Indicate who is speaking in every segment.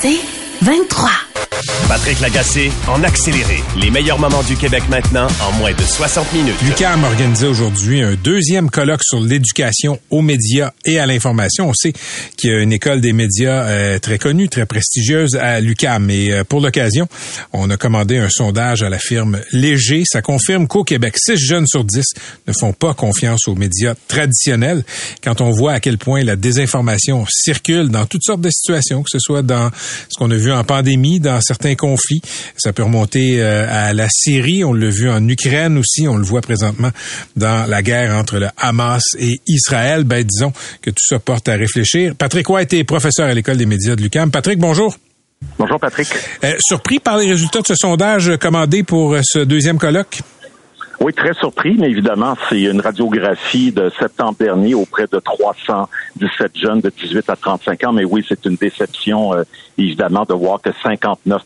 Speaker 1: C'est 23.
Speaker 2: Patrick Lagacé en accéléré. Les meilleurs moments du Québec maintenant en moins de 60 minutes.
Speaker 3: Lucam a organisé aujourd'hui un deuxième colloque sur l'éducation aux médias et à l'information. On sait qu'il y a une école des médias euh, très connue, très prestigieuse à Lucam. Et euh, pour l'occasion, on a commandé un sondage à la firme Léger. Ça confirme qu'au Québec, 6 jeunes sur 10 ne font pas confiance aux médias traditionnels. Quand on voit à quel point la désinformation circule dans toutes sortes de situations, que ce soit dans ce qu'on a vu en pandémie, dans certains conflits. Ça peut remonter euh, à la Syrie. On l'a vu en Ukraine aussi. On le voit présentement dans la guerre entre le Hamas et Israël. Ben, disons que tout ça porte à réfléchir. Patrick White est professeur à l'École des médias de l'UQAM. Patrick, bonjour.
Speaker 4: Bonjour, Patrick.
Speaker 3: Euh, surpris par les résultats de ce sondage commandé pour euh, ce deuxième colloque?
Speaker 4: Oui, très surpris, mais évidemment, c'est une radiographie de septembre dernier auprès de 317 jeunes de 18 à 35 ans. Mais oui, c'est une déception, euh, évidemment, de voir que 59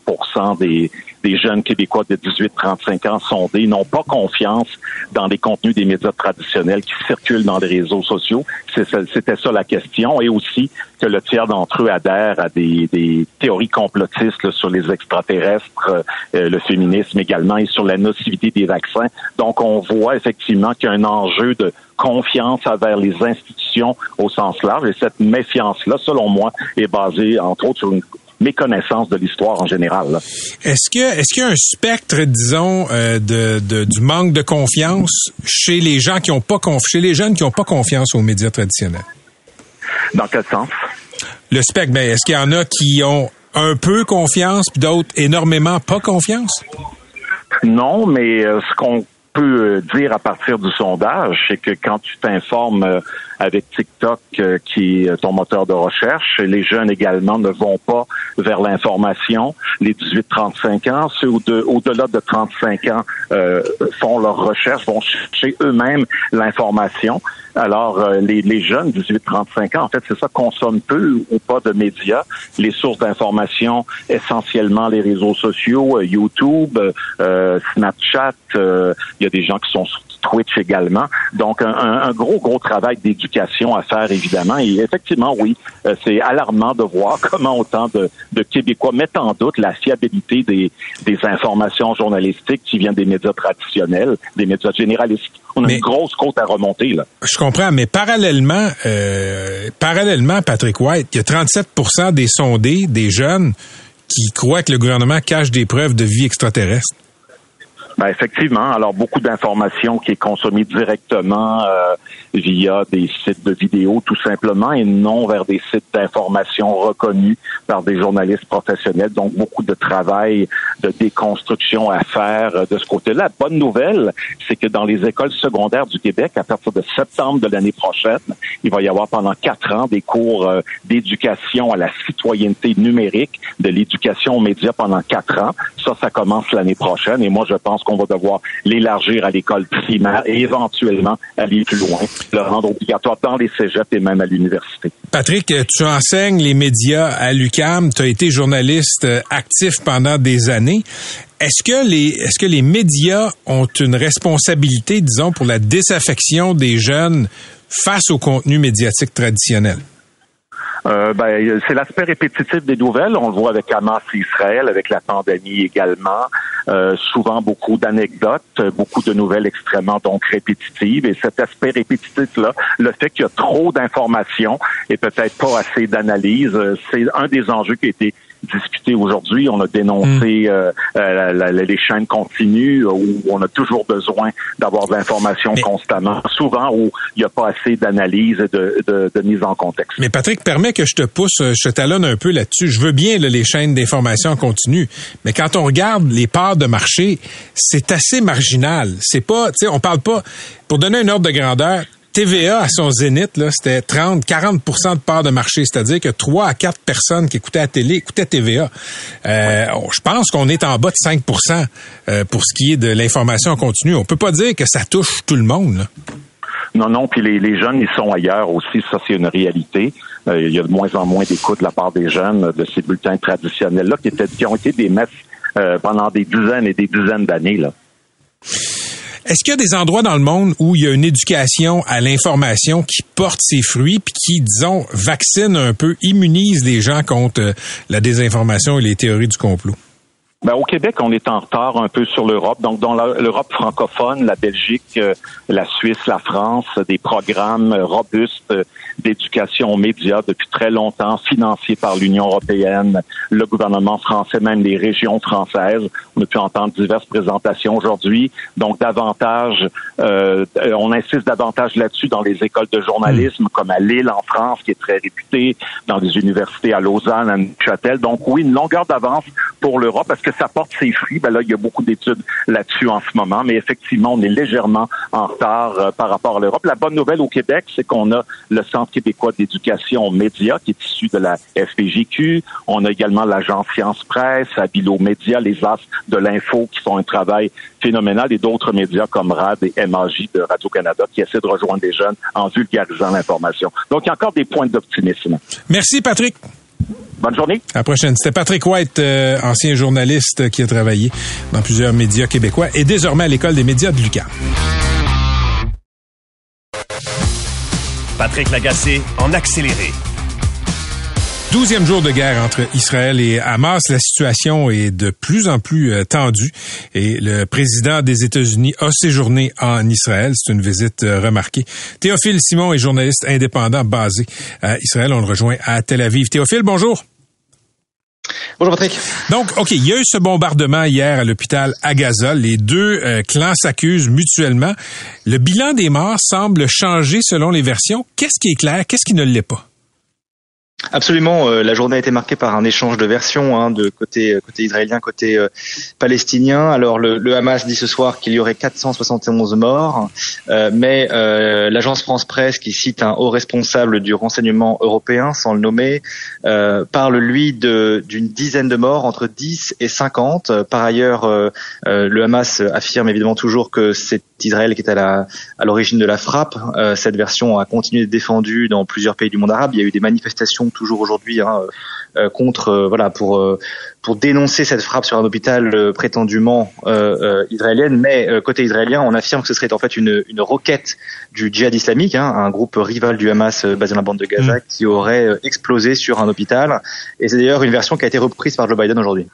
Speaker 4: des, des jeunes Québécois de 18-35 ans sondés n'ont pas confiance dans les contenus des médias traditionnels qui circulent dans les réseaux sociaux. C'était ça la question. Et aussi que le tiers d'entre eux adhèrent à des, des théories complotistes sur les extraterrestres, euh, le féminisme également, et sur la nocivité des vaccins. Donc, on voit effectivement qu'il y a un enjeu de confiance envers les institutions au sens large. Et cette méfiance-là, selon moi, est basée, entre autres, sur une méconnaissance de l'histoire en général.
Speaker 3: Est-ce que est-ce qu'il y a un spectre, disons, euh, de, de, du manque de confiance chez les gens qui ont pas confiance, chez les jeunes qui n'ont pas confiance aux médias traditionnels?
Speaker 4: Dans quel sens?
Speaker 3: Le spectre, ben, est-ce qu'il y en a qui ont un peu confiance, puis d'autres énormément pas confiance?
Speaker 4: Non, mais euh, ce qu'on peut euh, dire à partir du sondage, c'est que quand tu t'informes euh, avec TikTok, euh, qui est ton moteur de recherche, les jeunes également ne vont pas vers l'information. Les 18-35 ans, ceux au-delà de 35 ans font leur recherche, vont chercher eux-mêmes l'information. Alors, les, les, jeunes 18-35 ans, en fait, c'est ça, consomment peu ou pas de médias. Les sources d'information, essentiellement les réseaux sociaux, YouTube, Snapchat, il y a des gens qui sont Twitch également. Donc, un, gros, gros travail d'éducation à faire, évidemment. Et effectivement, oui, euh, c'est alarmant de voir comment autant de, Québécois mettent en doute la fiabilité des, informations journalistiques qui viennent des médias traditionnels, des médias généralistes. On a une grosse côte à remonter, là.
Speaker 3: Je comprends, mais parallèlement, euh, parallèlement, Patrick White, il y a 37% des sondés, des jeunes, qui croient que le gouvernement cache des preuves de vie extraterrestre.
Speaker 4: Ben effectivement. Alors beaucoup d'informations qui est consommée directement euh, via des sites de vidéos tout simplement et non vers des sites d'information reconnus par des journalistes professionnels. Donc beaucoup de travail de déconstruction à faire euh, de ce côté-là. La bonne nouvelle, c'est que dans les écoles secondaires du Québec, à partir de septembre de l'année prochaine, il va y avoir pendant quatre ans des cours euh, d'éducation à la citoyenneté numérique, de l'éducation aux médias pendant quatre ans. Ça, ça commence l'année prochaine et moi je pense qu'on va devoir l'élargir à l'école primaire et éventuellement aller plus loin, le rendre obligatoire dans les cégeps et même à l'université.
Speaker 3: Patrick, tu enseignes les médias à l'UCAM, tu as été journaliste euh, actif pendant des années. Est-ce que les est-ce que les médias ont une responsabilité, disons, pour la désaffection des jeunes face au contenu médiatique traditionnel?
Speaker 4: Euh, ben, c'est l'aspect répétitif des nouvelles. On le voit avec Hamas Israël, avec la pandémie également. Euh, souvent beaucoup d'anecdotes, beaucoup de nouvelles extrêmement donc répétitives. Et cet aspect répétitif-là, le fait qu'il y a trop d'informations et peut-être pas assez d'analyse, euh, c'est un des enjeux qui a été discuté aujourd'hui. On a dénoncé mm. euh, euh les chaînes continues où on a toujours besoin d'avoir de l'information constamment, souvent où il n'y a pas assez d'analyse et de, de, de, mise en contexte.
Speaker 3: Mais Patrick, permet que je te pousse, je te talonne un peu là-dessus. Je veux bien les chaînes d'information continue, mais quand on regarde les parts de marché, c'est assez marginal. C'est pas, tu sais, on parle pas, pour donner un ordre de grandeur, TVA à son zénith, là, c'était 30, 40% de part de marché, c'est-à-dire que 3 à 4 personnes qui écoutaient la télé écoutaient TVA. Euh, je pense qu'on est en bas de 5% euh, pour ce qui est de l'information continue. On peut pas dire que ça touche tout le monde.
Speaker 4: Non, non, puis les, les, jeunes, ils sont ailleurs aussi, ça c'est une réalité. Euh, il y a de moins en moins d'écoute de la part des jeunes de ces bulletins traditionnels-là qui, qui ont été des messes pendant des dizaines et des dizaines d'années.
Speaker 3: Est-ce qu'il y a des endroits dans le monde où il y a une éducation à l'information qui porte ses fruits puis qui, disons, vaccine un peu, immunise les gens contre euh, la désinformation et les théories du complot?
Speaker 4: Ben, au Québec, on est en retard un peu sur l'Europe. Donc, dans l'Europe francophone, la Belgique, euh, la Suisse, la France, des programmes robustes d'éducation aux médias depuis très longtemps, financés par l'Union européenne, le gouvernement français, même les régions françaises. On a pu entendre diverses présentations aujourd'hui. Donc, davantage, euh, on insiste davantage là-dessus dans les écoles de journalisme, comme à Lille en France, qui est très réputée, dans les universités à Lausanne, à Neuchâtel. Donc, oui, une longueur d'avance pour l'Europe parce que ça porte ses fruits. Ben là, il y a beaucoup d'études là-dessus en ce moment, mais effectivement, on est légèrement en retard euh, par rapport à l'Europe. La bonne nouvelle au Québec, c'est qu'on a le Centre québécois d'éducation aux médias qui est issu de la FPJQ. On a également l'agence Science Presse, Abilo Média, les As de l'info qui font un travail phénoménal et d'autres médias comme RAD et MAJ de Radio-Canada qui essaient de rejoindre les jeunes en vulgarisant l'information. Donc, il y a encore des points d'optimisme.
Speaker 3: Merci, Patrick.
Speaker 4: Bonne journée.
Speaker 3: À la prochaine. C'était Patrick White, euh, ancien journaliste qui a travaillé dans plusieurs médias québécois et désormais à l'École des médias de Lucas.
Speaker 2: Patrick Lagacé en accéléré.
Speaker 3: Douzième jour de guerre entre Israël et Hamas. La situation est de plus en plus euh, tendue et le président des États-Unis a séjourné en Israël. C'est une visite euh, remarquée. Théophile Simon est journaliste indépendant basé à Israël. On le rejoint à Tel Aviv. Théophile, bonjour.
Speaker 1: Bonjour Patrick.
Speaker 3: Donc, OK, il y a eu ce bombardement hier à l'hôpital à Gaza. Les deux euh, clans s'accusent mutuellement. Le bilan des morts semble changer selon les versions. Qu'est-ce qui est clair? Qu'est-ce qui ne l'est pas?
Speaker 1: Absolument. Euh, la journée a été marquée par un échange de versions hein, de côté euh, côté israélien, côté euh, palestinien. Alors le, le, Hamas dit ce soir qu'il y aurait 471 morts, mais l'agence France Presse, qui cite un haut responsable du renseignement européen, sans le nommer, parle lui d'une dizaine de morts, entre 10 et 50. Par ailleurs, le Hamas affirme évidemment toujours que c'est Israël qui est à l'origine de la frappe. cette version a continué d'être défendue dans plusieurs pays du monde arabe. Il y a eu des manifestations toujours aujourd'hui hein, euh, contre euh, voilà pour euh, pour dénoncer cette frappe sur un hôpital prétendument israélienne, mais côté israélien, on affirme que ce serait en fait une, une roquette du djihad islamique, hein, un groupe rival du Hamas basé dans la bande de Gaza, mm. qui aurait explosé sur un hôpital. Et c'est d'ailleurs une version qui a été reprise par Joe Biden aujourd'hui.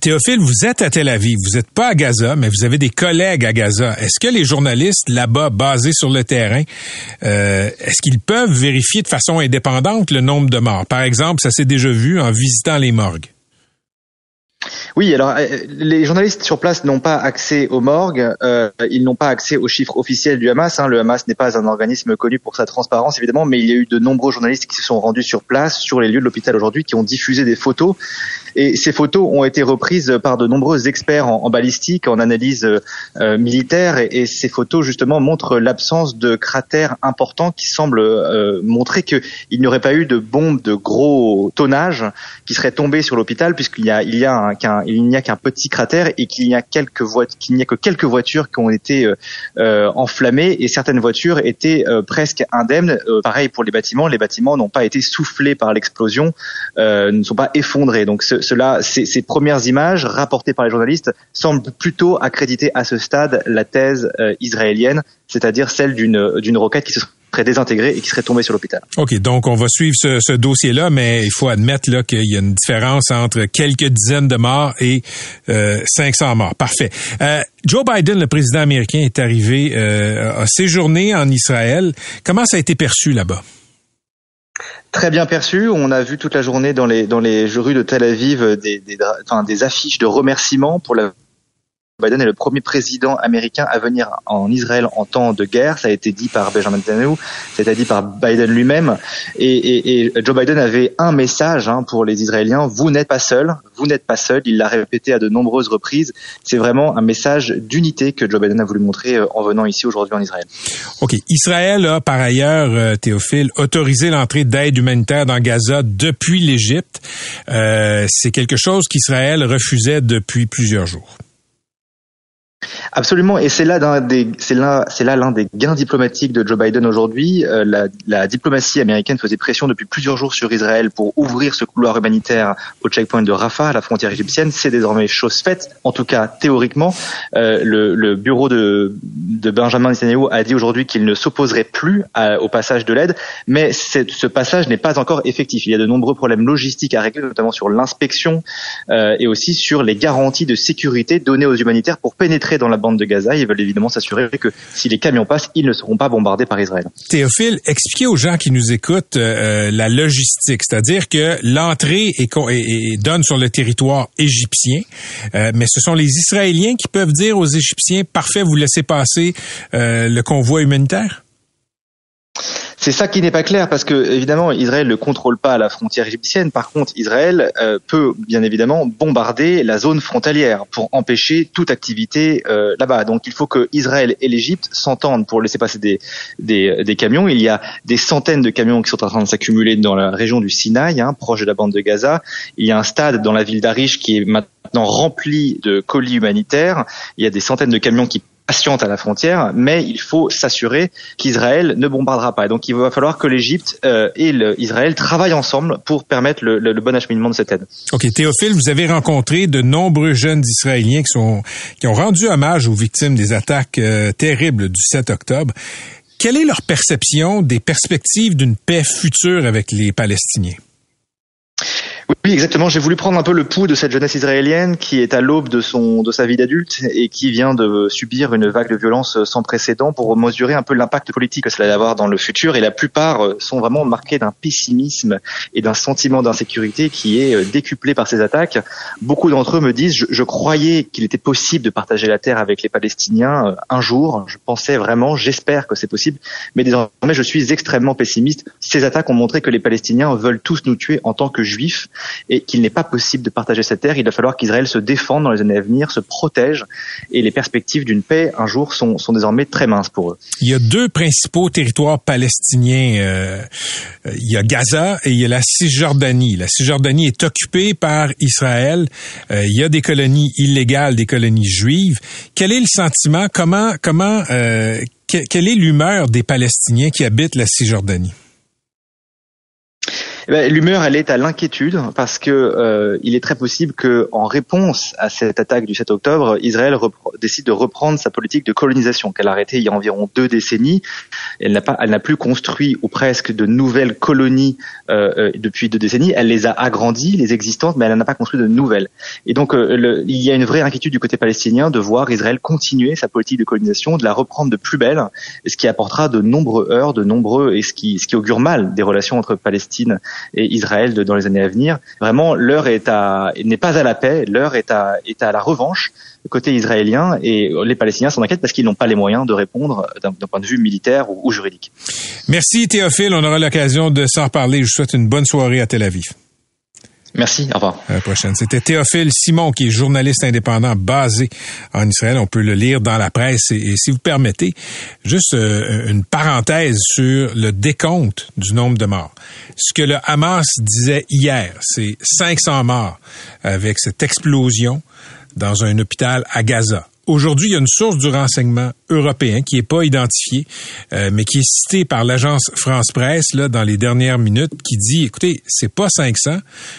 Speaker 3: Théophile, vous êtes à Tel Aviv, vous n'êtes pas à Gaza, mais vous avez des collègues à Gaza. Est-ce que les journalistes là-bas, basés sur le terrain, euh, est-ce qu'ils peuvent vérifier de façon indépendante le nombre Par exemple, ça s'est déjà vu en visitant les morgues.
Speaker 1: Oui, alors euh, les journalistes sur place n'ont pas accès aux morgues, euh, ils n'ont pas accès aux chiffres officiels du Hamas. Hein. Le Hamas n'est pas un organisme connu pour sa transparence, évidemment, mais il y a eu de nombreux journalistes qui se sont rendus sur place, sur les lieux de l'hôpital aujourd'hui, qui ont diffusé des photos. Et ces photos ont été reprises par de nombreux experts en, balistique, en analyse euh, militaire, et, ces photos justement montrent l'absence de cratères importants qui semblent montrer qu'il n'y aurait pas eu de bombes de gros tonnage qui seraient tombées sur l'hôpital, puisqu'il y a, y a un il n'y a qu'un petit cratère et qu'il n'y a n'y a que quelques voitures qui ont été euh, euh, enflammées et certaines voitures étaient euh, presque indemnes. pareil pour les bâtiments, les bâtiments n'ont pas été soufflés par l'explosion, ne sont pas effondrés. Donc cela, ces, premières images rapportées par les journalistes semblent plutôt accréditer à ce stade la thèse israélienne, c'est-à-dire celle d'une d'une roquette qui se serait désintégré et qui serait tombé sur l'hôpital.
Speaker 3: OK, donc on va suivre ce, dossier-là, mais il faut admettre là qu'il y a une différence entre quelques dizaines de morts et euh, 500 morts. Parfait. Euh, Joe Biden, le président américain, est arrivé, euh, a séjourné en Israël. Comment ça a été perçu là-bas?
Speaker 1: Très bien perçu. On a vu toute la journée dans les dans les rues de Tel Aviv des, des, enfin, des affiches de remerciements pour la Biden est le premier président américain à venir en Israël en temps de guerre. Ça a été dit par Benjamin Netanyahu, ça a été dit par Biden lui-même. Et, Joe Biden avait un message hein, pour les Israéliens vous n'êtes pas seuls, vous n'êtes pas seuls. Il l'a répété à de nombreuses reprises. C'est vraiment un message d'unité que Joe Biden a voulu montrer euh, en venant ici aujourd'hui en Israël.
Speaker 3: Ok, Israël a par ailleurs, euh, Théophile, autorisé l'entrée d'aide humanitaire dans Gaza depuis l'Égypte. Euh, c'est quelque chose qu'Israël refusait depuis plusieurs jours.
Speaker 1: Absolument, et c'est là l'un des, c'est là, c'est là l'un des gains diplomatiques de Joe Biden aujourd'hui. Euh, la, la, diplomatie américaine faisait pression depuis plusieurs jours sur Israël pour ouvrir ce couloir humanitaire au checkpoint de Rafah, à la frontière égyptienne. C'est désormais chose faite, en tout cas théoriquement. Euh, le, le, bureau de, de Benjamin Netanyahu a dit aujourd'hui qu'il ne s'opposerait plus au passage de l'aide, mais ce passage n'est pas encore effectif. Il y a de nombreux problèmes logistiques à régler, notamment sur l'inspection euh, et aussi sur les garanties de sécurité données aux humanitaires pour pénétrer dans la bande de Gaza. Ils veulent évidemment s'assurer que si les camions passent, ils ne seront pas bombardés par Israël.
Speaker 3: Théophile, expliquez aux gens qui nous écoutent euh, la logistique, c'est-à-dire que l'entrée est, donne sur le territoire égyptien, euh, mais ce sont les Israéliens qui peuvent dire aux Égyptiens, parfait, vous laissez passer euh, le convoi humanitaire?
Speaker 1: C'est ça qui n'est pas clair parce que évidemment Israël ne contrôle pas la frontière égyptienne. Par contre, Israël euh, peut bien évidemment bombarder la zone frontalière pour empêcher toute activité euh, là-bas. Donc il faut que Israël et l'Égypte s'entendent pour laisser passer des, des, des, camions. Il y a des centaines de camions qui sont en train de s'accumuler dans la région du Sinaï, hein, proche de la bande de Gaza. Il y a un stade dans la ville d'Arish qui est maintenant rempli de colis humanitaires. Il y a des centaines de camions qui patiente à la frontière, mais il faut s'assurer qu'Israël ne bombardera pas. Et donc il va falloir que l'Égypte euh, et Israël travaillent ensemble pour permettre le, le, bon acheminement de cette aide.
Speaker 3: Ok, Théophile, vous avez rencontré de nombreux jeunes Israéliens qui sont qui ont rendu hommage aux victimes des attaques euh, terribles du 7 octobre. Quelle est leur perception des perspectives d'une paix future avec les Palestiniens?
Speaker 1: Oui, exactement. J'ai voulu prendre un peu le pouls de cette jeunesse israélienne qui est à l'aube de son de sa vie d'adulte et qui vient de subir une vague de violence sans précédent pour mesurer un peu l'impact politique que cela va avoir dans le futur. Et la plupart euh, sont vraiment marqués d'un pessimisme et d'un sentiment d'insécurité qui est euh, décuplé par ces attaques. Beaucoup d'entre eux me disent je, je croyais qu'il était possible de partager la terre avec les Palestiniens euh, un jour. Je pensais vraiment, j'espère que c'est possible, mais désormais je suis extrêmement pessimiste. Ces attaques ont montré que les Palestiniens veulent tous nous tuer en tant que juifs et qu'il n'est pas possible de partager cette terre. Il va falloir qu'Israël se défende dans les années à venir, se protège et les perspectives d'une paix un jour sont, sont désormais très minces pour eux.
Speaker 3: Il y a deux principaux territoires palestiniens. Euh, il y a Gaza et il y a la Cisjordanie. La Cisjordanie est occupée par Israël. Euh, il y a des colonies illégales, des colonies juives. Quel est le sentiment? Comment, comment, euh, quelle est l'humeur des Palestiniens qui habitent la Cisjordanie?
Speaker 1: Eh ben, l'humeur, elle est à l'inquiétude parce que euh, il est très possible que, en réponse à cette attaque du 7 octobre, Israël décide de reprendre sa politique de colonisation qu'elle a arrêtée il y a environ deux décennies. Elle n'a pas, elle n'a plus construit ou presque de nouvelles colonies euh, euh, depuis deux décennies. Elle les a agrandies, les existantes, mais elle n'a pas construit de nouvelles. Et donc, le, il y a une vraie inquiétude du côté palestinien de voir Israël continuer sa politique de colonisation, de la reprendre de plus belle, ce qui apportera de nombreux heurts, de nombreux et ce qui, ce qui augure mal des relations entre Palestine et Israël dans les années à venir. Vraiment, l'heure est à n'est pas à la paix, l'heure est à est à la revanche côté israélien et les Palestiniens s'en inquiètent parce qu'ils n'ont pas les moyens de répondre d'un point de vue militaire ou, ou juridique.
Speaker 3: Merci Théophile, on aura l'occasion de s'en reparler. Je vous souhaite une bonne soirée à Tel Aviv.
Speaker 1: Merci, au revoir.
Speaker 3: À la prochaine. C'était Théophile Simon, qui est journaliste indépendant basé en Israël. On peut le lire dans la presse. Et, si vous permettez, juste euh, une parenthèse sur le décompte du nombre de morts. Ce que le Hamas disait hier, c'est 500 morts avec cette explosion dans un hôpital à Gaza. Aujourd'hui, il y a une source du renseignement européen qui n'est pas identifiée, euh, mais qui est citée par l'agence France Presse là dans les dernières minutes, qui dit écoutez, c'est pas 500,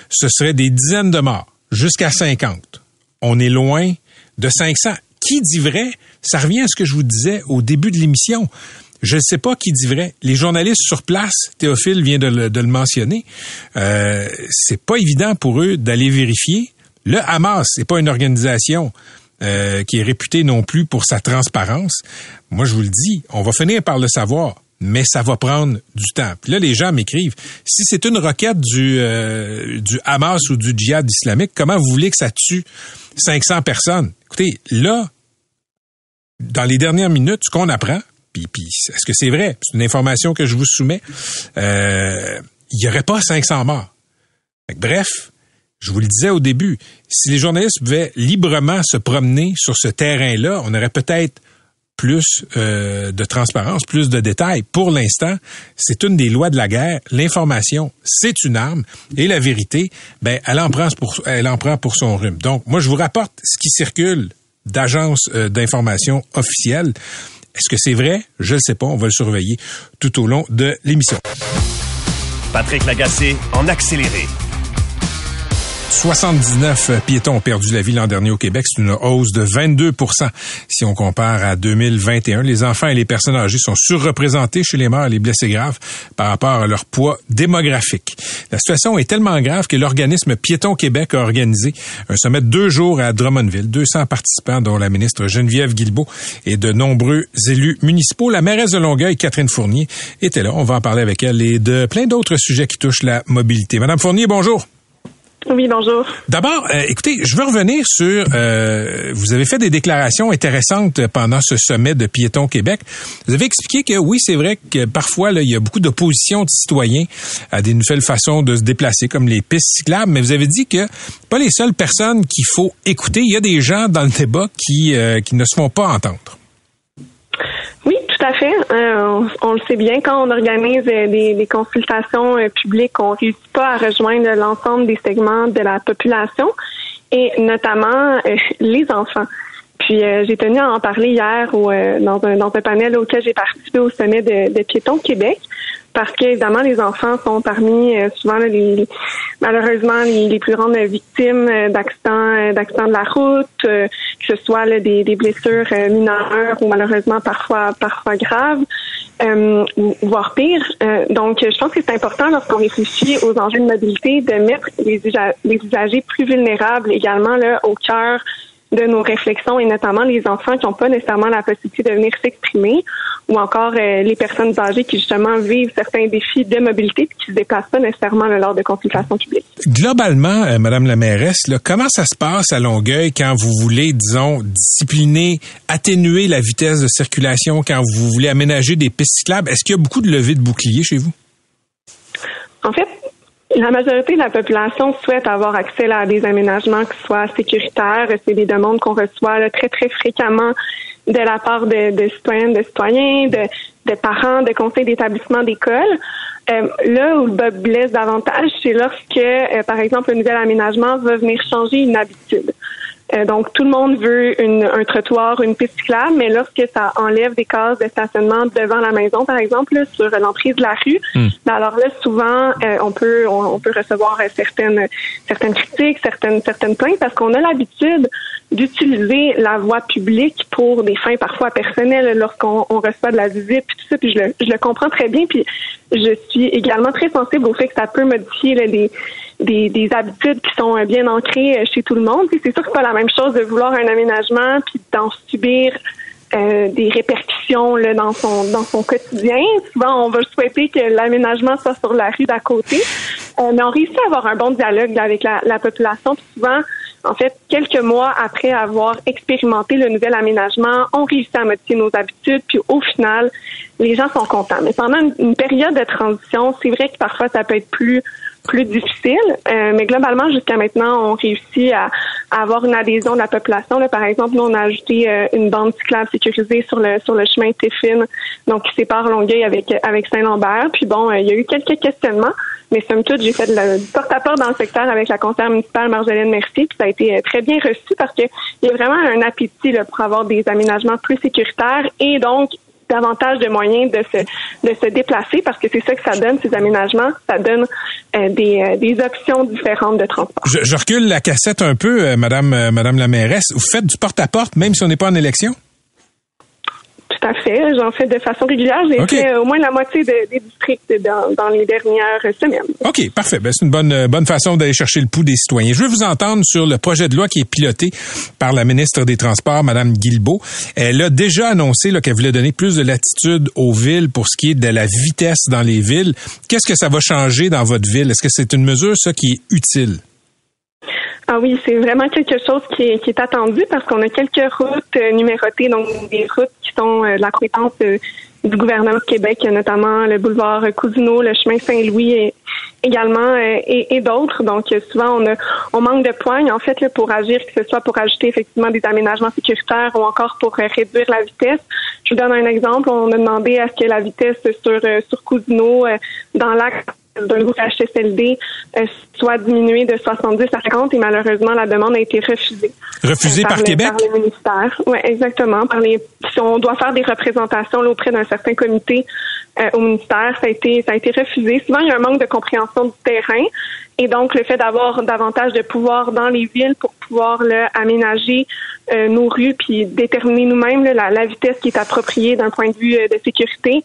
Speaker 3: ce serait des dizaines de morts, jusqu'à 50. On est loin de 500. Qui dit vrai? Ça revient à ce que je vous disais au début de l'émission. Je ne sais pas qui dit vrai. Les journalistes sur place, Théophile vient de le, de le mentionner, euh, c'est pas évident pour eux d'aller vérifier. Le Hamas, c'est pas une organisation euh, qui est réputé non plus pour sa transparence. Moi, je vous le dis, on va finir par le savoir mais ça va prendre du temps. Puis là, les gens m'écrivent, si c'est une requête du, euh, du Hamas ou du djihad islamique, comment vous voulez que ça tue 500 personnes? Écoutez, là, dans les dernières minutes, ce qu'on apprend, puis, puis est-ce que c'est vrai? C'est une information que je vous soumets. Euh, il n'y aurait pas 500 morts. Bref, je vous le disais au début, si les journalistes pouvaient librement se promener sur ce terrain-là, on aurait peut-être plus euh, de transparence, plus de détails. Pour l'instant, c'est une des lois de la guerre. L'information, c'est une arme, et la vérité, ben, elle en pour, elle en pour son rhume. Donc, moi, je vous rapporte ce qui circule d'agences d'information officielles. Est-ce que c'est vrai? Je ne sais pas. On va le surveiller tout au long de l'émission.
Speaker 2: Patrick Lagacé en accéléré.
Speaker 3: 79 piétons ont perdu la vie l'an dernier au Québec. C'est une hausse de 22% si on compare à 2021. Les enfants et les personnes âgées sont surreprésentés chez les morts et les blessés graves par rapport à leur poids démographique. La situation est tellement grave que l'organisme Piéton Québec a organisé un sommet de deux jours à Drummondville. 200 participants, dont la ministre Geneviève Guilbeault et de nombreux élus municipaux. La mairesse de Longueuil, Catherine Fournier, était là. On va en parler avec elle et de plein d'autres sujets qui touchent la mobilité. Madame Fournier, bonjour.
Speaker 5: Oui, bonjour.
Speaker 3: D'abord, euh, écoutez, je veux revenir sur, euh, vous avez fait des déclarations intéressantes pendant ce sommet de Piéton Québec. Vous avez expliqué que oui, c'est vrai que parfois, il y a beaucoup d'opposition de citoyens à des nouvelles façons de se déplacer, comme les pistes cyclables, mais vous avez dit que pas les seules personnes qu'il faut écouter, il y a des gens dans le débat qui, euh, qui ne se font pas entendre.
Speaker 5: À fait. Euh, on, le sait bien, quand on organise euh, des, consultations euh, publiques, on réussit pas à rejoindre l'ensemble des segments de la population et notamment les enfants. Puis j'ai tenu à en parler hier dans, un, dans un panel auquel j'ai participé au sommet de, de Piétons Québec parce qu'évidemment, les enfants sont parmi euh, souvent les, malheureusement les, plus grandes victimes euh, d'accidents euh, d'accidents de la route, que ce soit des, des, blessures mineures ou malheureusement parfois parfois graves, voire pire. donc, je pense que c'est important lorsqu'on réfléchit aux enjeux de mobilité de mettre les, les usagers plus vulnérables également là au cœur de nos réflexions et notamment les enfants qui n'ont pas nécessairement la possibilité de venir s'exprimer ou encore euh, les personnes âgées qui justement vivent certains défis de mobilité et qui se déplacent pas nécessairement lors de consultations publiques.
Speaker 3: Globalement, euh, Madame la mairesse, là, comment ça se passe à Longueuil quand vous voulez, disons, discipliner, atténuer la vitesse de circulation, quand vous voulez aménager des pistes cyclables? Est-ce qu'il y a beaucoup de levées de boucliers chez vous?
Speaker 5: En fait, la majorité de la population souhaite avoir accès à des aménagements qui soient sécuritaires. C'est des demandes qu'on reçoit très, très fréquemment de la part de, de citoyennes, de citoyens, de, de parents, de conseils d'établissement d'école. Euh, là où le bas blesse davantage, c'est lorsque, euh, par exemple, un nouvel aménagement va venir changer une habitude. Euh, donc, tout le monde veut une, un trottoir, une piste cyclable, mais lorsque ça enlève des cases de stationnement devant la maison, par exemple, sur l'entrée de la rue, hmm. ben alors là, souvent, euh, on peut on, peut recevoir certaines certaines critiques, certaines certaines plaintes, parce qu'on a l'habitude d'utiliser la voie publique pour des fins parfois personnelles lorsqu'on on reçoit de la visite, puis tout ça, puis je le, je le comprends très bien, puis je suis également très sensible au fait que ça peut modifier les des, des, habitudes qui sont euh, bien ancrées euh, chez tout le monde. c'est sûr que c'est pas la même chose de vouloir un aménagement puis d'en subir euh, des répercussions là, dans son dans son quotidien. Souvent, on va souhaiter que l'aménagement soit sur la rue d'à côté, mais on réussit à avoir un bon dialogue avec la, la population. Puis souvent, en fait, quelques mois après avoir expérimenté le nouvel aménagement, on réussit à modifier nos habitudes. Puis au final, les gens sont contents. Mais pendant une période de transition, c'est vrai que parfois ça peut être plus plus difficile. Euh, mais globalement, jusqu'à maintenant, on réussit à, avoir une adhésion de la population. Là, par exemple, nous, on a ajouté euh, une bande cyclable sécurisée sur le sur le chemin Téfine, donc qui sépare Longueuil avec avec Saint-Lambert. Puis bon, euh, il y a eu quelques questionnements, mais somme toute, j'ai fait de porte-à-porte dans le secteur avec la conseillère municipale Marjolaine Mercier, puis ça a été très bien reçu parce qu'il y a vraiment un appétit là, pour avoir des aménagements plus sécuritaires et donc davantage de moyens de se, de se déplacer parce que c'est ça que ça donne, ces aménagements. Ça donne euh, des, euh, des options différentes de transport.
Speaker 3: Je, recule la cassette un peu, euh, Madame, Madame la mairesse. Vous faites du porte-à-porte même si on n'est pas en élection?
Speaker 5: Tout à fait. J'en fais de façon régulière. J'ai fait euh, au moins la moitié des districts dans, les dernières semaines.
Speaker 3: OK, parfait. Ben, c'est une bonne, euh, bonne façon d'aller chercher le pouls des citoyens. Je veux vous entendre sur le projet de loi qui est piloté par la ministre des Transports, Mme Guilbeault. Elle a déjà annoncé qu'elle voulait donner plus de latitude aux villes pour ce qui est de la vitesse dans les villes. Qu'est-ce que ça va changer dans votre ville? Est-ce que c'est une mesure, ça, qui est utile?
Speaker 5: Ah oui, c'est vraiment quelque chose qui est, qui est attendu parce qu'on a quelques routes euh, numérotées, donc des routes qui sont euh, de la compétence euh, du gouvernement de Québec, notamment le boulevard Cousineau, le chemin Saint-Louis également et, et d'autres. Donc souvent on a on manque de poignes en fait pour agir, que ce soit pour ajouter effectivement des aménagements sécuritaires ou encore pour réduire la vitesse. Je vous donne un exemple. On a demandé à ce que la vitesse sur sur Cousineau dans l'axe d'un groupe HSLD euh, soit diminué de 70 à 50 et malheureusement la demande a été refusée.
Speaker 3: Refusée par, Québec?
Speaker 5: Par les ministères. Oui, exactement. Par les, si on doit faire des représentations auprès d'un certain comité euh, au ministère, ça a été ça a été refusé. Souvent il y a un manque de compréhension du terrain et donc le fait d'avoir davantage de pouvoir dans les villes pour pouvoir là, aménager euh, nos rues puis déterminer nous-mêmes la, la, vitesse qui est appropriée d'un point de vue de sécurité.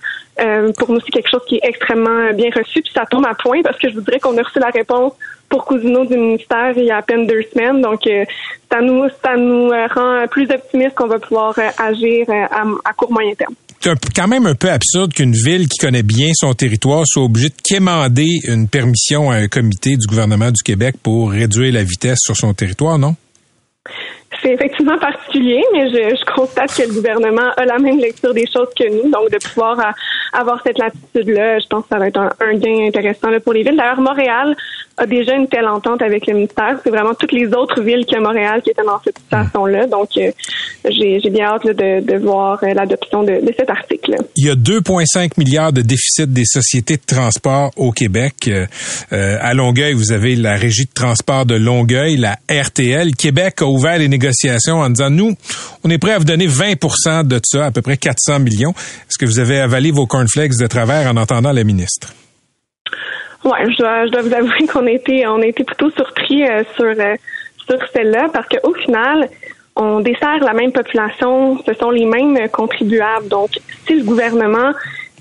Speaker 5: pour nous c'est quelque chose qui est extrêmement bien reçu puis ça tombe à point parce que je vous dirais qu'on a reçu la réponse pour Cousino du ministère il y a à peine deux semaines. Donc, euh, ça nous, ça nous euh, rend plus optimistes qu'on va pouvoir euh, agir à, à court moyen terme
Speaker 3: c'est quand même un peu absurde qu'une ville qui connaît bien son territoire soit obligée de quémander une permission à un comité du gouvernement du Québec pour réduire la vitesse sur son territoire, non?
Speaker 5: C'est effectivement particulier, mais je, je, constate que le gouvernement a la même lecture des choses que nous. Donc, de pouvoir avoir cette latitude-là, je pense que ça va être un, un gain intéressant là, pour les villes. D'ailleurs, Montréal a déjà une telle entente avec le ministère. C'est vraiment toutes les autres villes que Montréal qui étaient dans cette situation-là. Donc, euh, j'ai bien hâte de, de, voir euh, l'adoption de, de, cet article.
Speaker 3: Il y a 2,5 milliards de déficit des sociétés de transport au Québec. Euh, à Longueuil, vous avez la Régie de transport de Longueuil, la RTL. Québec a ouvert les négociations en disant, nous, on est prêt à vous donner 20% de ça, à peu près 400 millions. Est-ce que vous avez avalé vos cornflakes de travers en entendant la ministre?
Speaker 5: Ouais, je dois, je dois vous avouer qu'on été, on été plutôt surpris euh, sur euh, sur celle-là parce qu'au final, on dessert la même population, ce sont les mêmes contribuables. Donc, si le gouvernement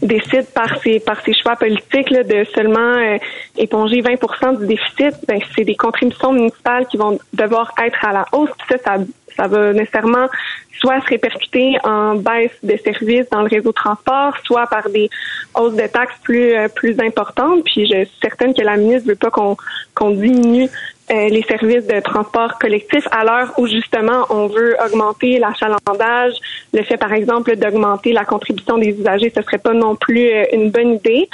Speaker 5: décide par ses par ses choix politiques là, de seulement euh, éponger 20% du déficit, ben, c'est des contributions municipales qui vont devoir être à la hausse. ça, ça, ça va nécessairement soit se répercuter en baisse de services dans le réseau de transport, soit par des hausses de taxes plus euh, plus importantes. Puis je suis certaine que la ministre veut pas qu'on qu'on diminue euh, les services de transport collectif à l'heure où justement on veut augmenter l'achalandage, le fait par exemple d'augmenter la contribution des usagers, ce serait pas non plus euh, une bonne idée.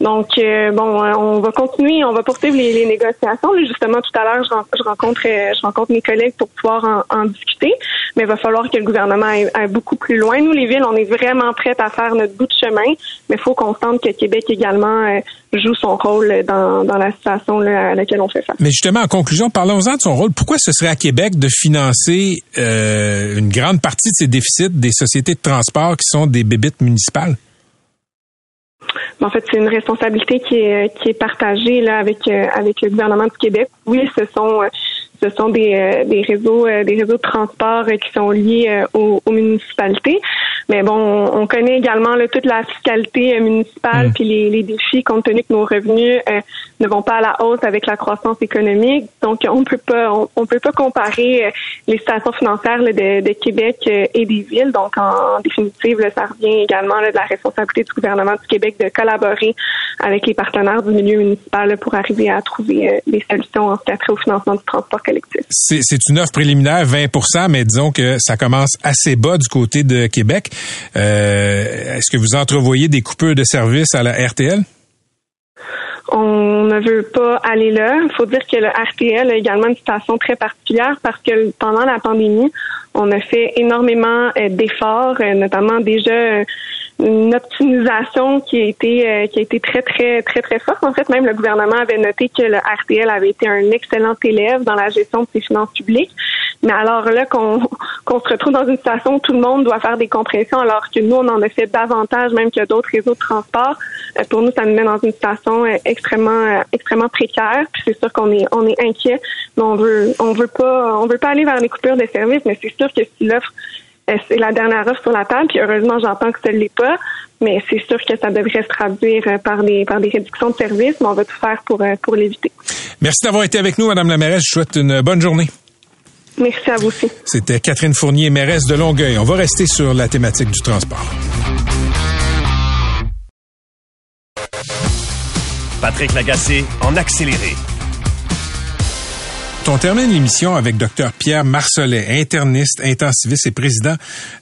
Speaker 5: Donc, euh, bon, euh, on va continuer, on va poursuivre les, négociations. justement, tout à l'heure, je, rencontre, euh, je rencontre mes collègues pour pouvoir en, discuter, mais il va falloir que le gouvernement aille, beaucoup plus loin. Nous, les villes, on est vraiment prêtes à faire notre bout de chemin, mais il faut qu'on sente que Québec également joue son rôle dans, dans la situation à laquelle on fait face.
Speaker 3: Mais justement, en conclusion, parlons-en de son rôle. Pourquoi ce serait à Québec de financer une grande partie de ces déficits des sociétés de transport qui sont des bébites municipales?
Speaker 5: En fait, c'est une responsabilité qui est, qui est partagée là avec euh, avec le gouvernement du Québec. Oui, ce sont euh, ce sont des, euh, des réseaux des réseaux de transport qui sont liés aux, aux, municipalités. Mais bon, on connaît également là, toute la fiscalité municipale mm. puis les, les, défis compte tenu que nos revenus ne vont pas à la hausse avec la croissance économique. Donc, on peut pas on, peut pas comparer les situations financières de, de, Québec et des villes. Donc, en, définitive, ça revient également de la responsabilité du gouvernement du Québec de collaborer avec les partenaires du milieu municipal pour arriver à trouver euh, des solutions en ce qui a trait au financement du transport collectif.
Speaker 3: C'est une offre préliminaire, 20% mais disons que ça commence assez bas du côté de Québec. Euh, est-ce que vous entrevoyez des coupures de services à la RTL?
Speaker 5: On ne veut pas aller là. Il faut dire que le RTL a également une situation très particulière parce que pendant la pandémie, on a fait énormément euh, d'efforts, notamment déjà une optimisation qui a été euh, qui a été très très très très forte. En fait, même le gouvernement avait noté que le RTL avait été un excellent élève dans la gestion de ses finances publiques. Mais alors là qu'on qu'on se retrouve dans une situation où tout le monde doit faire des compressions, alors que nous on en a fait davantage même que d'autres réseaux de transport. Euh, pour nous, ça nous met dans une situation euh, extrêmement extrêmement précaire. Puis c'est sûr qu'on est on est inquiet, mais on veut on veut pas on veut pas aller vers les coupures de services. Mais c'est sûr que si l'offre euh, c'est la dernière offre sur la table, puis heureusement, j'entends que ce ne l'est pas, mais c'est sûr que ça devrait se traduire euh, par des, par des réductions de services, mais on va tout faire pour, euh, pour l'éviter.
Speaker 3: Merci d'avoir été avec nous, Madame la mairesse. Je souhaite une bonne journée.
Speaker 5: Merci à vous aussi.
Speaker 3: C'était Catherine Fournier, mairesse de Longueuil. On va rester sur la thématique du transport.
Speaker 2: Patrick Lagacé en accéléré.
Speaker 3: On termine l'émission avec Dr Pierre Marcelet, interniste, intensiviste et président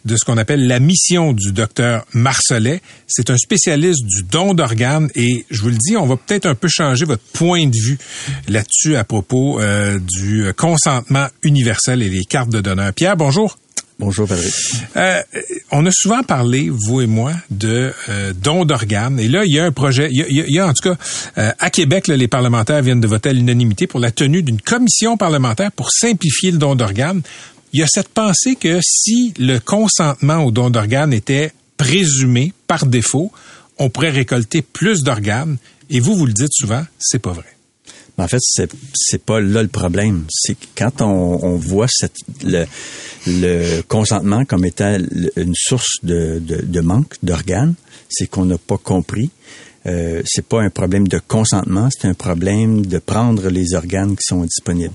Speaker 3: de ce qu'on appelle la mission du docteur Marcelet. C'est un spécialiste du don d'organes et je vous le dis, on va peut-être un peu changer votre point de vue là-dessus à propos euh, du consentement universel et les cartes de donneur. Pierre, bonjour.
Speaker 6: Bonjour, Patrick.
Speaker 3: Euh, on a souvent parlé, vous et moi, de euh, dons d'organes. Et là, il y a un projet. Il y a, en tout cas, euh, à Québec, les parlementaires viennent de voter à l'unanimité pour la tenue d'une commission parlementaire pour simplifier le don d'organes. Il y a cette pensée que si le consentement au don d'organes était présumé par défaut, on pourrait récolter plus d'organes. Et vous, vous le dites souvent, c'est pas vrai.
Speaker 6: En fait, c'est c'est pas là le problème. C'est quand on, voit le, consentement comme étant une source de, de, de manque d'organes, c'est qu'on n'a pas compris. Euh, c'est pas un problème de consentement, c'est un problème de prendre les organes qui sont disponibles.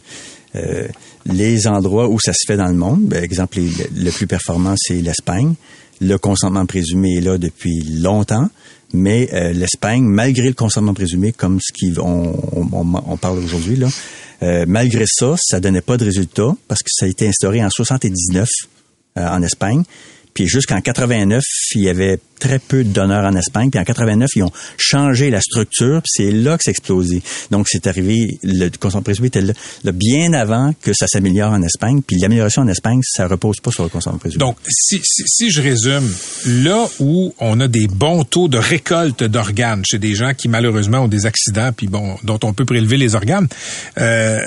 Speaker 6: Euh, les endroits où ça se fait dans le monde, par ben, exemple, le plus performant, c'est l'Espagne. Le consentement présumé est là depuis longtemps. Mais euh, l'Espagne, malgré le consentement présumé, comme ce qu'on on, parle aujourd'hui, là, euh, malgré ça, ça donnait pas de résultat parce que ça a été instauré en 79 euh, en Espagne. Puis jusqu'en 89, il y avait très peu de donneurs en Espagne. Puis en 89, ils ont changé la structure. Puis c'est là que c'est explosé. Donc c'est arrivé, le consentement présumé était là, bien avant que ça s'améliore en Espagne. Puis l'amélioration en Espagne, ça repose pas sur le consentement présumé.
Speaker 3: Donc si, si, si, je résume, là où on a des bons taux de récolte d'organes chez des gens qui malheureusement ont des accidents, puis bon, dont on peut prélever les organes. Euh,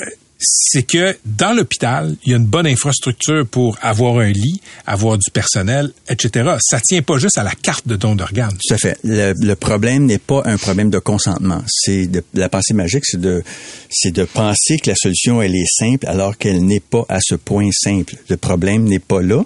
Speaker 3: c'est que dans l'hôpital, il y a une bonne infrastructure pour avoir un lit, avoir du personnel, etc. Ça tient pas juste à la carte de don d'organes.
Speaker 6: Tout à fait. Le, problème n'est pas un problème de consentement. C'est la pensée magique, c'est de c'est de penser que la solution elle est simple alors qu'elle n'est pas à ce point simple. Le problème n'est pas là.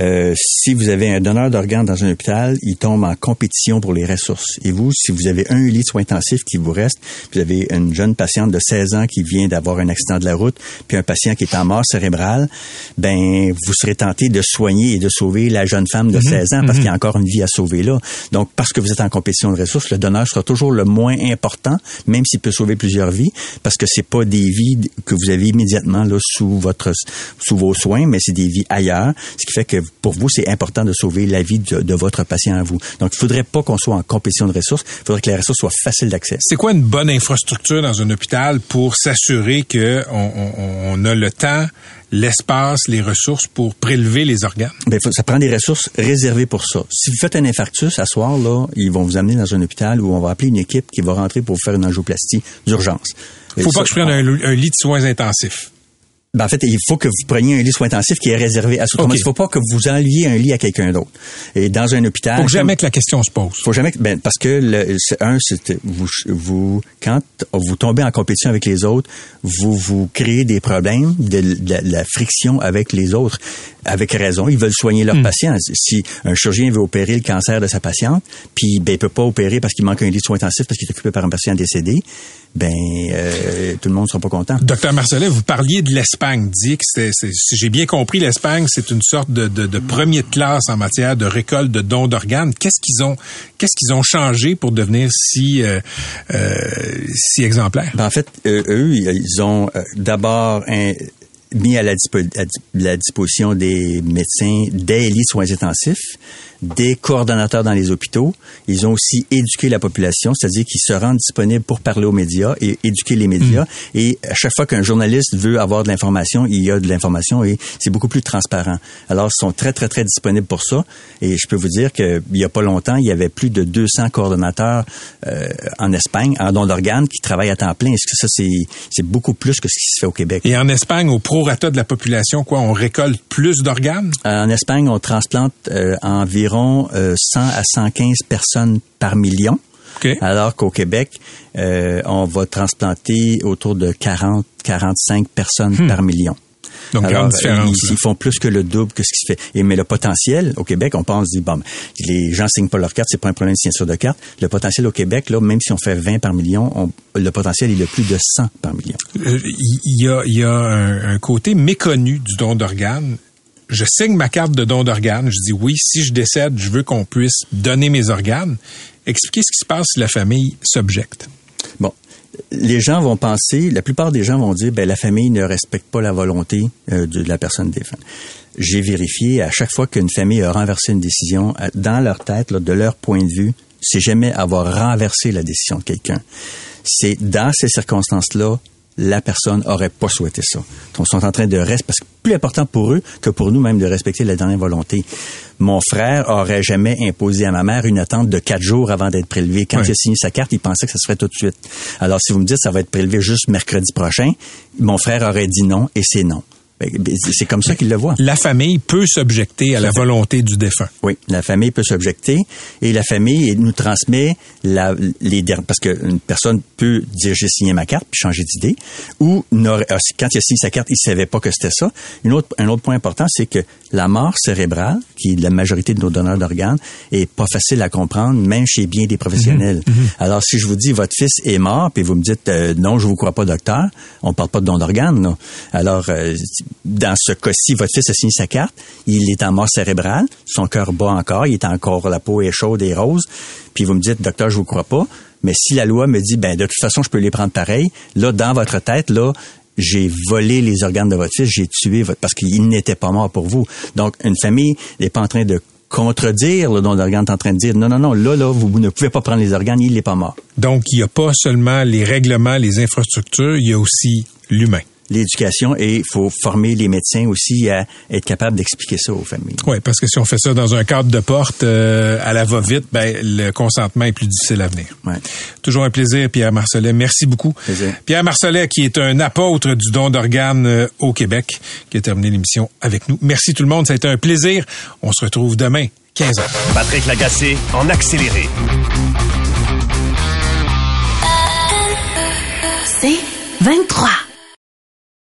Speaker 6: Euh, si vous avez un donneur d'organes dans un hôpital, il tombe en compétition pour les ressources. Et vous, si vous avez un lit de soins intensifs qui vous reste, vous avez une jeune patiente de 16 ans qui vient d'avoir un accident de la route, puis un patient qui est en mort cérébrale, ben vous serez tenté de soigner et de sauver la jeune femme de 16 mhm. ans parce mhm. qu'il y a encore une vie à sauver là. Donc parce que vous êtes en compétition de ressources, le donneur sera toujours le moins important, même s'il peut sauver plusieurs vies, parce que c'est pas des vies que vous avez immédiatement là sous votre sous vos soins, mais c'est des vies ailleurs, ce qui fait que pour vous, c'est important de sauver la vie de, votre patient à vous. Donc, il faudrait pas qu'on soit en compétition de ressources. Il faudrait que les ressources soient faciles d'accès.
Speaker 3: C'est quoi une bonne infrastructure dans un hôpital pour s'assurer que on, a le temps, l'espace, les ressources pour prélever les organes?
Speaker 6: Bien, ça prend des ressources réservées pour ça. Si vous faites un infarctus à soir, là, ils vont vous amener dans un hôpital où on va appeler une équipe qui va rentrer pour vous faire une angioplastie d'urgence.
Speaker 3: Faut pas que je prenne un, un lit de soins intensifs.
Speaker 6: Ben en fait, il faut que vous preniez un lit soins intensifs qui est réservé à ce okay. Il ne faut pas que vous enliez un lit à quelqu'un d'autre. Et dans un hôpital.
Speaker 3: Faut jamais que la question se pose.
Speaker 6: Faut jamais, ben, parce que le, un, c'est vous, vous, quand vous tombez en compétition avec les autres, vous vous créez des problèmes, de, la friction avec les autres. Avec raison, ils veulent soigner leurs hmm. patients. Si un chirurgien veut opérer le cancer de sa patiente, puis ben il peut pas opérer parce qu'il manque un lit de soins intensifs parce qu'il est occupé par un patient décédé, ben euh, tout le monde sera pas content.
Speaker 3: Docteur Marcellet, vous parliez de l'Espagne. Dit que c'était, si j'ai bien compris, l'Espagne c'est une sorte de, de, de premier de classe en matière de récolte de dons d'organes. Qu'est-ce qu'ils ont, qu'est-ce qu'ils ont changé pour devenir si euh, euh, si exemplaires?
Speaker 6: Ben, En fait, eux, ils ont d'abord un mis à la, disposition des médecins des lits soins intensifs des coordonnateurs dans les hôpitaux. Ils ont aussi éduqué la population, c'est-à-dire qu'ils se rendent disponibles pour parler aux médias et éduquer les médias. Mm. Et à chaque fois qu'un journaliste veut avoir de l'information, il y a de l'information et c'est beaucoup plus transparent. Alors, ils sont très, très, très disponibles pour ça. Et je peux vous dire qu'il y a pas longtemps, il y avait plus de 200 coordonnateurs euh, en Espagne, en don d'organes, qui travaillent à temps plein. Est-ce que ça, c'est beaucoup plus que ce qui se fait au Québec?
Speaker 3: Et en Espagne, au prorata de la population, quoi, on récolte plus d'organes?
Speaker 6: En Espagne, on transplante euh, environ environ 100 euh, à 115 personnes par million. Alors qu'au Québec, euh, on va transplanter autour de 40, 45 personnes hmm. par million.
Speaker 3: Donc, grande différence.
Speaker 6: Ils, font plus que le double que ce qui se fait. Et mais le potentiel au Québec, on pense dit bon, les gens signent pas leur carte, c'est pas un problème de signature de carte. Le potentiel au Québec, là, même si on fait 20 par million, le potentiel est plus de 100 par million.
Speaker 3: Euh, il y a, il y a un, un côté méconnu du don d'organes je signe ma carte de don d'organes, je dis oui, si je décède, je veux qu'on puisse donner mes organes. Expliquez ce qui se passe si la famille s'objecte.
Speaker 6: Bon, les gens vont penser, la plupart des gens vont dire, ben la famille ne respecte pas la volonté euh, de, la personne défunte. J'ai vérifié à chaque fois qu'une famille a renversé une décision, dans leur tête, de leur point de vue, c'est jamais avoir renversé la décision de quelqu'un. C'est dans ces circonstances-là la personne aurait pas souhaité ça. Donc, ils sont en train de rester, parce que plus important pour eux que pour nous même de respecter la dernière volonté. Mon frère aurait jamais imposé à ma mère une attente de quatre jours avant d'être prélevé. Quand il a signé sa carte, il pensait que ça se ferait tout de suite. Alors, si vous me dites ça va être prélevé juste mercredi prochain, mon frère aurait dit non et c'est non. Ben, ben, c'est comme ça qu'il le voit.
Speaker 3: La famille peut s'objecter à la volonté du défunt.
Speaker 6: Oui, la famille peut s'objecter et la famille nous transmet la, les parce qu'une personne peut dire j'ai signé ma carte puis changer d'idée ou ah, quand il a signé sa carte il savait pas que c'était ça. Une autre, un autre point important c'est que la mort cérébrale qui est la majorité de nos donneurs d'organes est pas facile à comprendre même chez bien des professionnels. Mhm, mhm. Alors si je vous dis votre fils est mort puis vous me dites euh, non je vous crois pas docteur, on parle pas de don d'organes. Alors euh, dans ce cas-ci, votre fils a signé sa carte, il est en mort cérébrale, son cœur bat encore, il est encore, la peau est chaude et rose, puis vous me dites, docteur, je vous crois pas, mais si la loi me dit, ben de toute façon, je peux les prendre pareil, là, dans votre tête, là, j'ai volé les organes de votre fils, j'ai tué votre, parce qu'il n'était pas mort pour vous. Donc, une famille n'est pas en train de contredire le don d'organes, est en train de dire non, non, non, là, là, vous ne pouvez pas prendre les organes, il n'est pas mort.
Speaker 3: Donc, il n'y a pas seulement les règlements, les infrastructures, il y a aussi l'humain
Speaker 6: l'éducation et il faut former les médecins aussi à être capable d'expliquer ça aux familles.
Speaker 3: Oui, parce que si on fait ça dans un cadre de porte euh, à la va-vite, ben, le consentement est plus difficile à venir.
Speaker 6: Ouais.
Speaker 3: Toujours un plaisir, Pierre Marcellet. Merci beaucoup.
Speaker 6: Plaisir.
Speaker 3: Pierre Marcellet, qui est un apôtre du don d'organes euh, au Québec, qui a terminé l'émission avec nous. Merci tout le monde, ça a été un plaisir. On se retrouve demain, 15h.
Speaker 2: Patrick Lagacé, en accéléré.
Speaker 7: C'est 23.